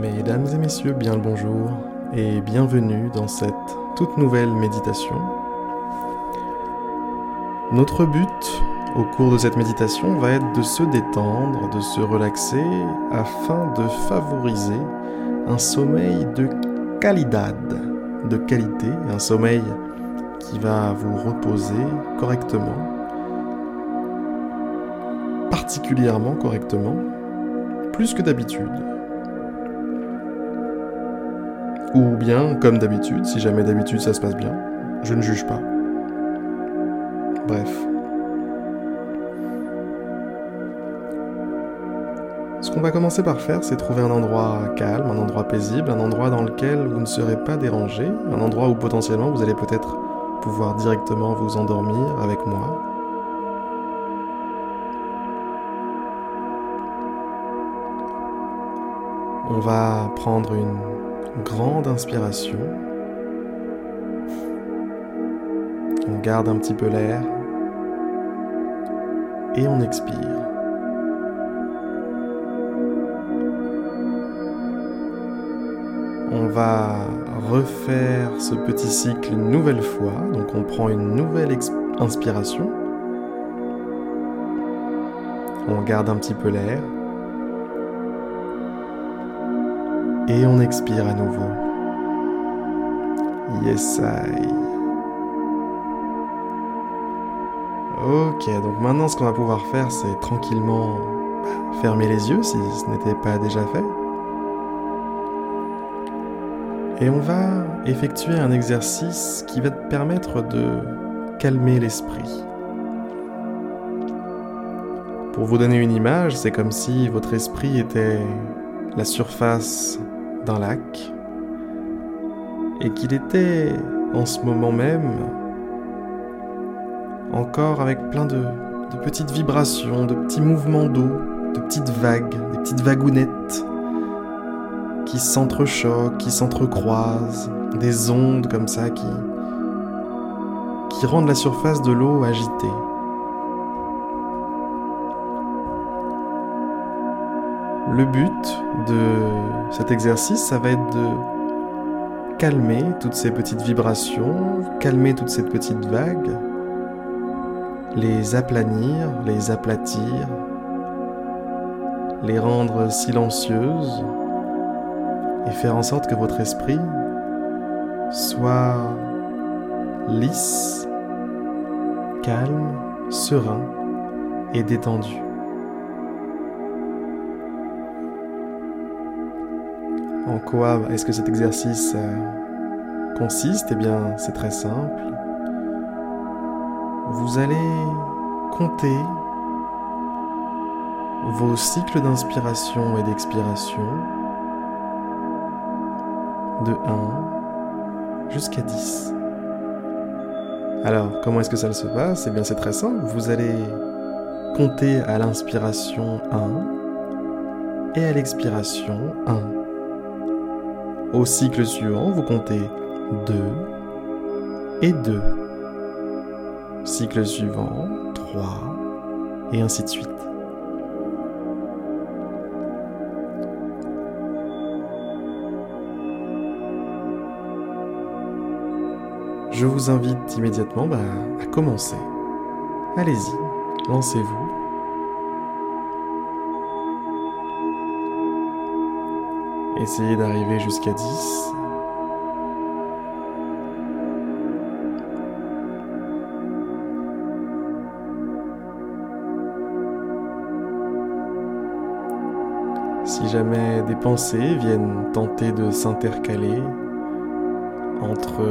Mesdames et messieurs, bien le bonjour et bienvenue dans cette toute nouvelle méditation. Notre but au cours de cette méditation va être de se détendre, de se relaxer afin de favoriser un sommeil de qualité, de qualité, un sommeil qui va vous reposer correctement, particulièrement correctement, plus que d'habitude. Ou bien, comme d'habitude, si jamais d'habitude ça se passe bien, je ne juge pas. Bref. Ce qu'on va commencer par faire, c'est trouver un endroit calme, un endroit paisible, un endroit dans lequel vous ne serez pas dérangé, un endroit où potentiellement vous allez peut-être pouvoir directement vous endormir avec moi. On va prendre une grande inspiration. On garde un petit peu l'air et on expire. On va refaire ce petit cycle une nouvelle fois. Donc on prend une nouvelle inspiration. On garde un petit peu l'air. Et on expire à nouveau. Yes, I. Ok, donc maintenant ce qu'on va pouvoir faire, c'est tranquillement bah, fermer les yeux si ce n'était pas déjà fait. Et on va effectuer un exercice qui va te permettre de calmer l'esprit. Pour vous donner une image, c'est comme si votre esprit était la surface d'un lac et qu'il était en ce moment même encore avec plein de, petites vibrations, de petits mouvements d'eau, de petites vagues, des petites vagounettes qui s'entrechoquent, qui s'entrecroisent, des ondes comme ça qui rendent la surface de l'eau agitée. Le but de cet exercice, ça va être de calmer toutes ces petites vibrations, calmer toutes ces petites vagues, les aplanir, les aplatir, les rendre silencieuses et faire en sorte que votre esprit soit lisse, calme, serein et détendu. En quoi est-ce que cet exercice euh, consiste? Eh bien, c'est très simple. Vous allez compter vos cycles d'inspiration et d'expiration de 1 jusqu'à 10. Alors, comment est-ce que ça se passe? Eh bien, c'est très simple. Vous allez compter à l'inspiration 1 et à l'expiration 1. Au cycle suivant, vous comptez 2 et 2. Cycle suivant, 3 et ainsi de suite. Je vous invite immédiatement bah, à commencer. Allez-y, lancez-vous. Essayez d'arriver jusqu'à 10. Si jamais des pensées viennent tenter de s'intercaler entre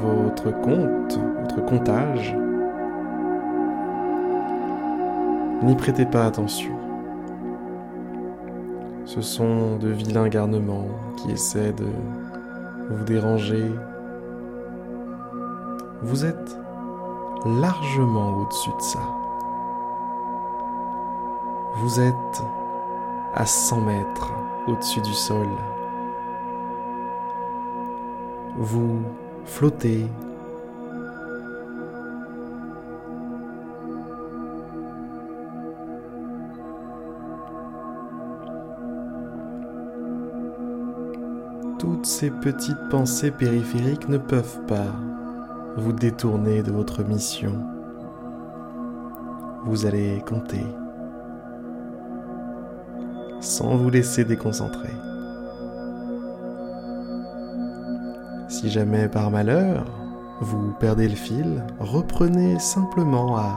votre compte, votre comptage, n'y prêtez pas attention. Ce sont de vilains garnements qui essaient de vous déranger. Vous êtes largement au-dessus de ça. Vous êtes à 100 mètres au-dessus du sol. Vous flottez toutes ces petites pensées périphériques ne peuvent pas vous détourner de votre mission. Vous allez compter sans vous laisser déconcentrer. Si jamais par malheur vous perdez le fil, reprenez simplement à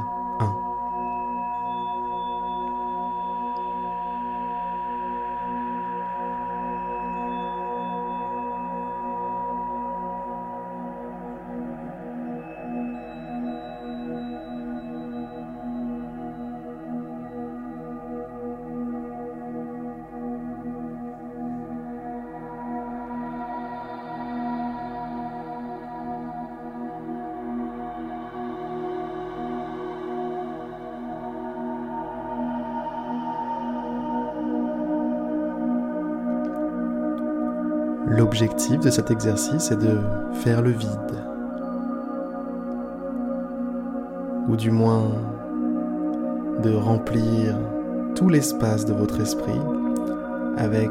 L'objectif de cet exercice est de faire le vide, ou du moins de remplir tout l'espace de votre esprit avec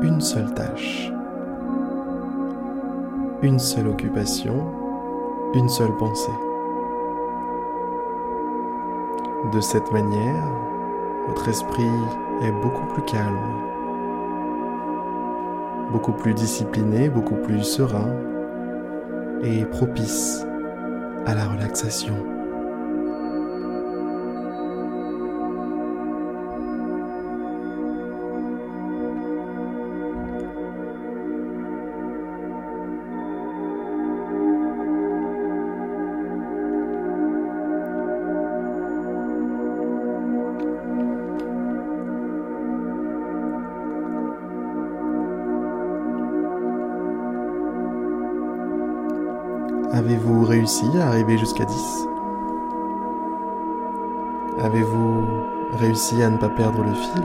une seule tâche, une seule occupation, une seule pensée. De cette manière, votre esprit est beaucoup plus calme beaucoup plus discipliné, beaucoup plus serein et propice à la relaxation. Avez-vous réussi à arriver jusqu'à 10 Avez-vous réussi à ne pas perdre le fil?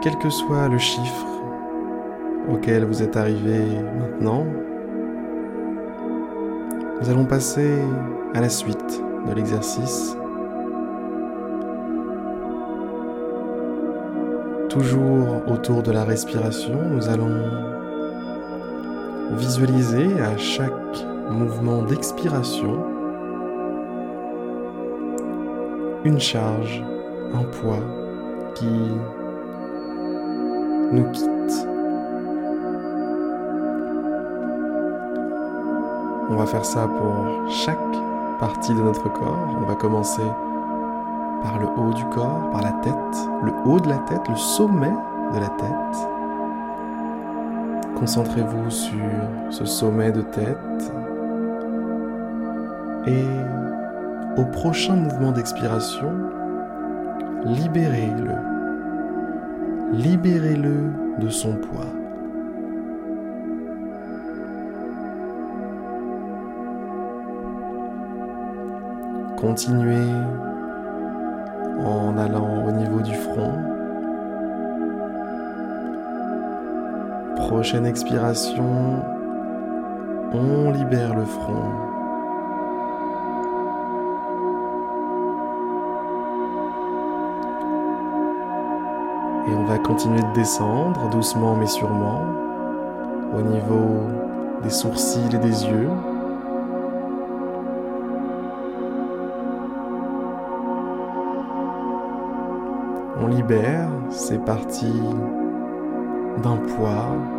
Quel que soit le chiffre auquel vous êtes arrivé maintenant, nous allons passer à la suite de l'exercice. Toujours autour de la respiration, nous allons Visualisez à chaque mouvement d'expiration une charge, un poids qui nous quitte. On va faire ça pour chaque partie de notre corps. On va commencer par le haut du corps, par la tête, le haut de la tête, le sommet de la tête. Concentrez-vous sur ce sommet de tête et au prochain mouvement d'expiration, libérez-le. Libérez-le de son poids. Continuez en allant au niveau du front prochaine expiration, on libère le front. Et on va continuer de descendre doucement mais sûrement au niveau des sourcils et des yeux. On libère, c'est parti d'un poids,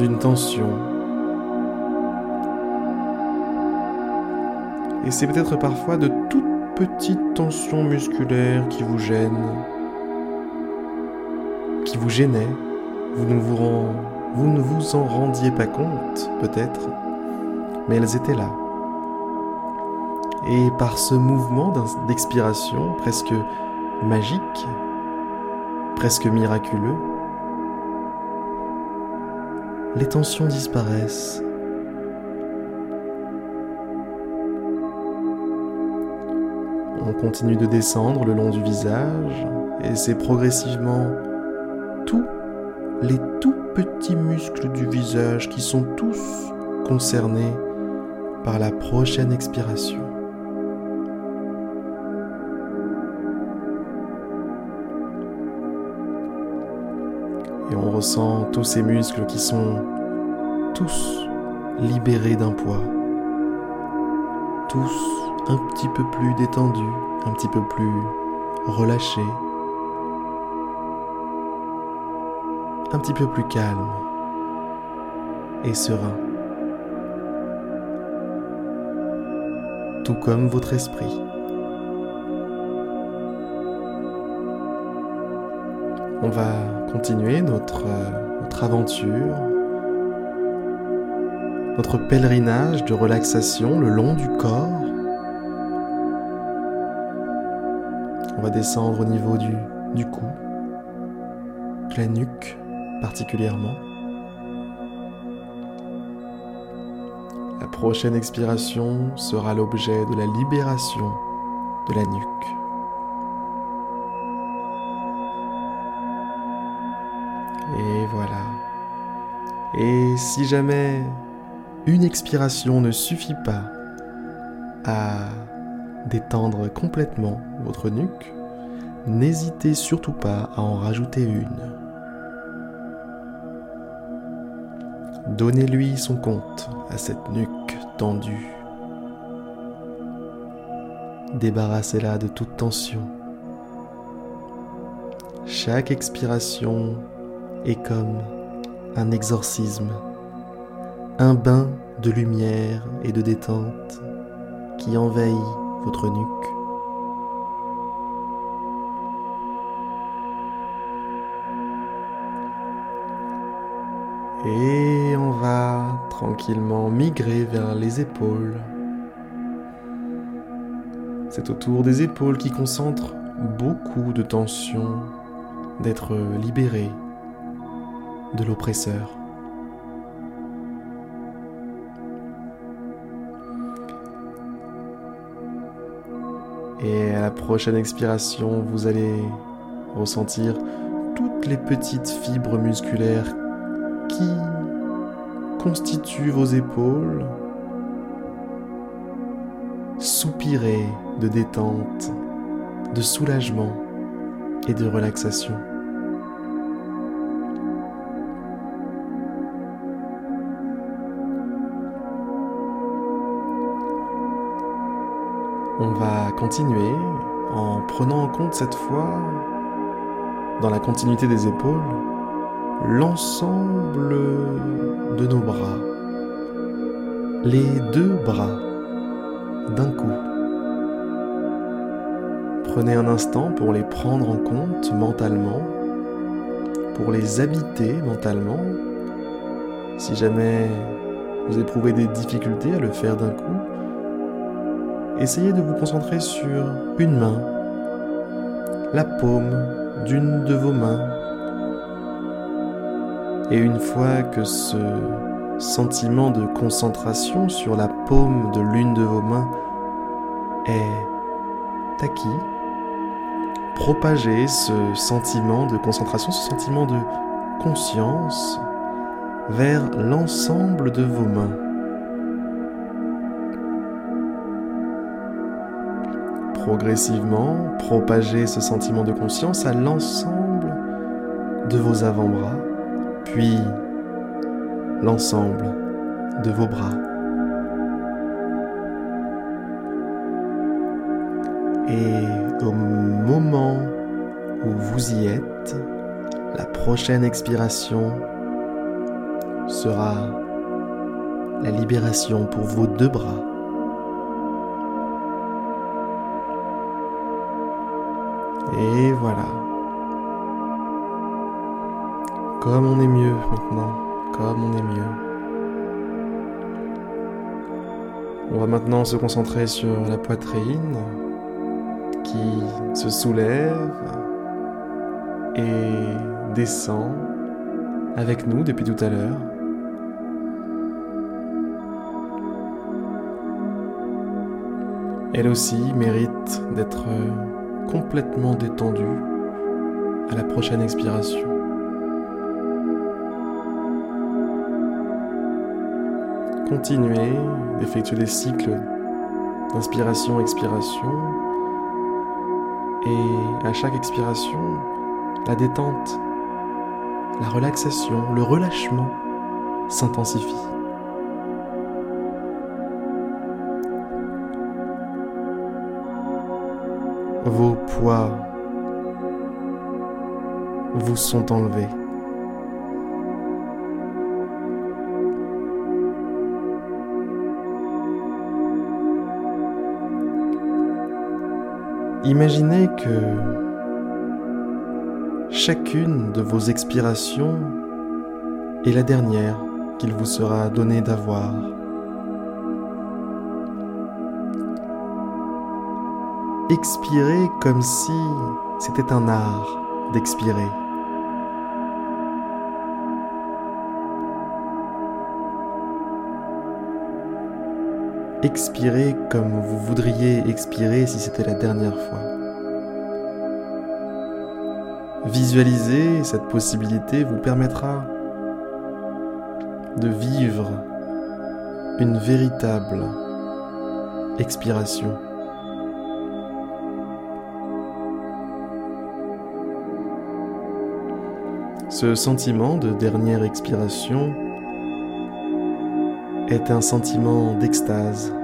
d'une tension. Et c'est peut-être parfois de toutes petites tensions musculaires qui vous gênent, qui vous gênaient. Vous ne vous, vous ne vous en rendiez pas compte, peut-être, mais elles étaient là. Et par ce mouvement d'expiration presque magique, presque miraculeux, les tensions disparaissent. On continue de descendre le long du visage et c'est progressivement tous les tout petits muscles du visage qui sont tous concernés par la prochaine expiration. Et on ressent tous ces muscles qui sont tous libérés d'un poids. Tous un petit peu plus détendus, un petit peu plus relâchés. Un petit peu plus calmes et sereins. Tout comme votre esprit. On va continuer notre, euh, notre aventure, notre pèlerinage de relaxation le long du corps. On va descendre au niveau du, du cou, de la nuque particulièrement. La prochaine expiration sera l'objet de la libération de la nuque. Si jamais une expiration ne suffit pas à détendre complètement votre nuque, n'hésitez surtout pas à en rajouter une. Donnez-lui son compte à cette nuque tendue. Débarrassez-la de toute tension. Chaque expiration est comme un exorcisme, un bain de lumière et de détente qui envahit votre nuque. Et on va tranquillement migrer vers les épaules. C'est autour des épaules qui concentrent beaucoup de tension d'être libéré de l'oppresseur. Et à la prochaine expiration, vous allez ressentir toutes les petites fibres musculaires qui constituent vos épaules soupirer de détente, de soulagement et de relaxation. On va continuer en prenant en compte cette fois, dans la continuité des épaules, l'ensemble de nos bras. Les deux bras d'un coup. Prenez un instant pour les prendre en compte mentalement, pour les habiter mentalement. Si jamais vous éprouvez des difficultés à le faire d'un coup, essayez de vous concentrer sur une main, la paume d'une de vos mains. Et une fois que ce sentiment de concentration sur la paume de l'une de vos mains est acquis, propagez ce sentiment de concentration, ce sentiment de conscience vers l'ensemble de vos mains. Progressivement propager ce sentiment de conscience à l'ensemble de vos avant-bras, puis l'ensemble de vos bras. Et au moment où vous y êtes, la prochaine expiration sera la libération pour vos deux bras. Et voilà. Comme on est mieux maintenant. Comme on est mieux. On va maintenant se concentrer sur la poitrine qui se soulève et descend avec nous depuis tout à l'heure. Elle aussi mérite d'être complètement détendu à la prochaine expiration. Continuez d'effectuer des cycles d'inspiration-expiration et à chaque expiration, la détente, la relaxation, le relâchement s'intensifie. Vos poids vous sont enlevés. Imaginez que chacune de vos expirations est la dernière qu'il vous sera donné d'avoir. Expirez comme si c'était un art d'expirer. Expirez comme vous voudriez expirer si c'était la dernière fois. Visualiser cette possibilité vous permettra de vivre une véritable expiration. Ce sentiment de dernière expiration est un sentiment d'extase,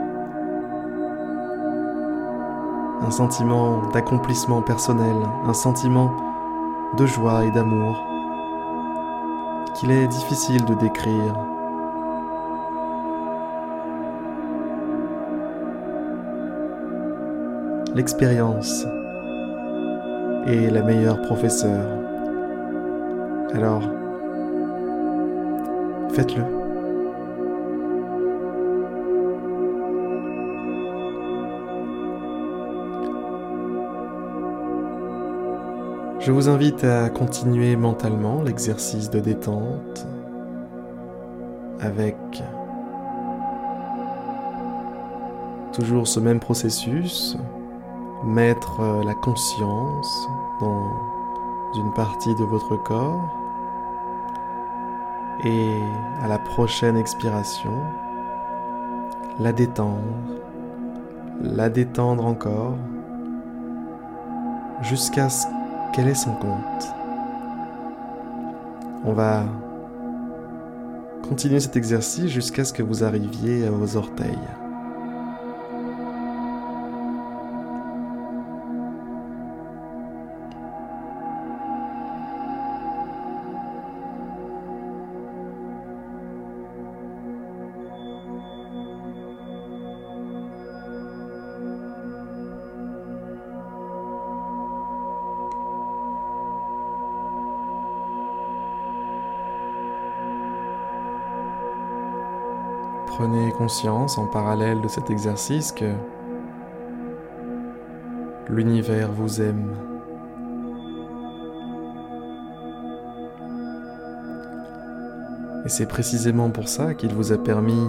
un sentiment d'accomplissement personnel, un sentiment de joie et d'amour qu'il est difficile de décrire. L'expérience est la meilleure professeure. Alors, faites-le. Je vous invite à continuer mentalement l'exercice de détente avec toujours ce même processus, mettre la conscience dans une partie de votre corps et à la prochaine expiration, la détendre, la détendre encore jusqu'à ce qu'elle ait son compte. On va continuer cet exercice jusqu'à ce que vous arriviez à vos orteils. Prenez conscience en parallèle de cet exercice que l'univers vous aime. Et c'est précisément pour ça qu'il vous a permis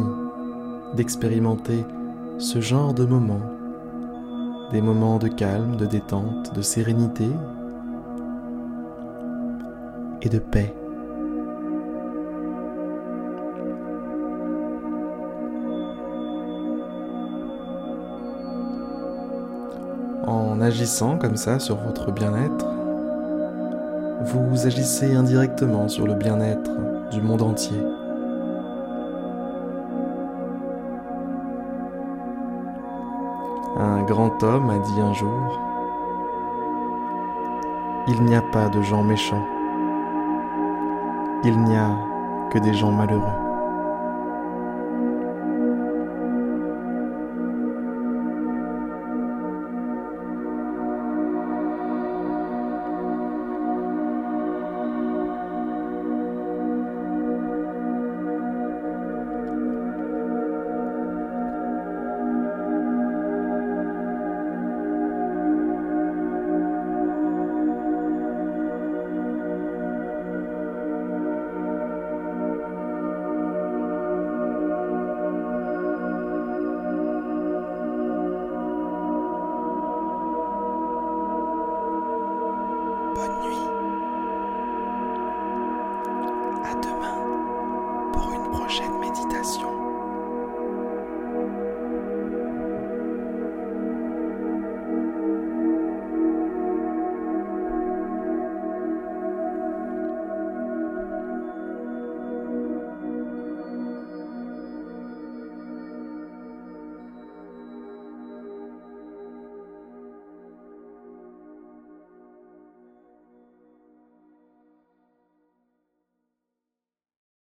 d'expérimenter ce genre de moments, des moments de calme, de détente, de sérénité et de paix. En agissant comme ça sur votre bien-être, vous agissez indirectement sur le bien-être du monde entier. Un grand homme a dit un jour, Il n'y a pas de gens méchants, il n'y a que des gens malheureux.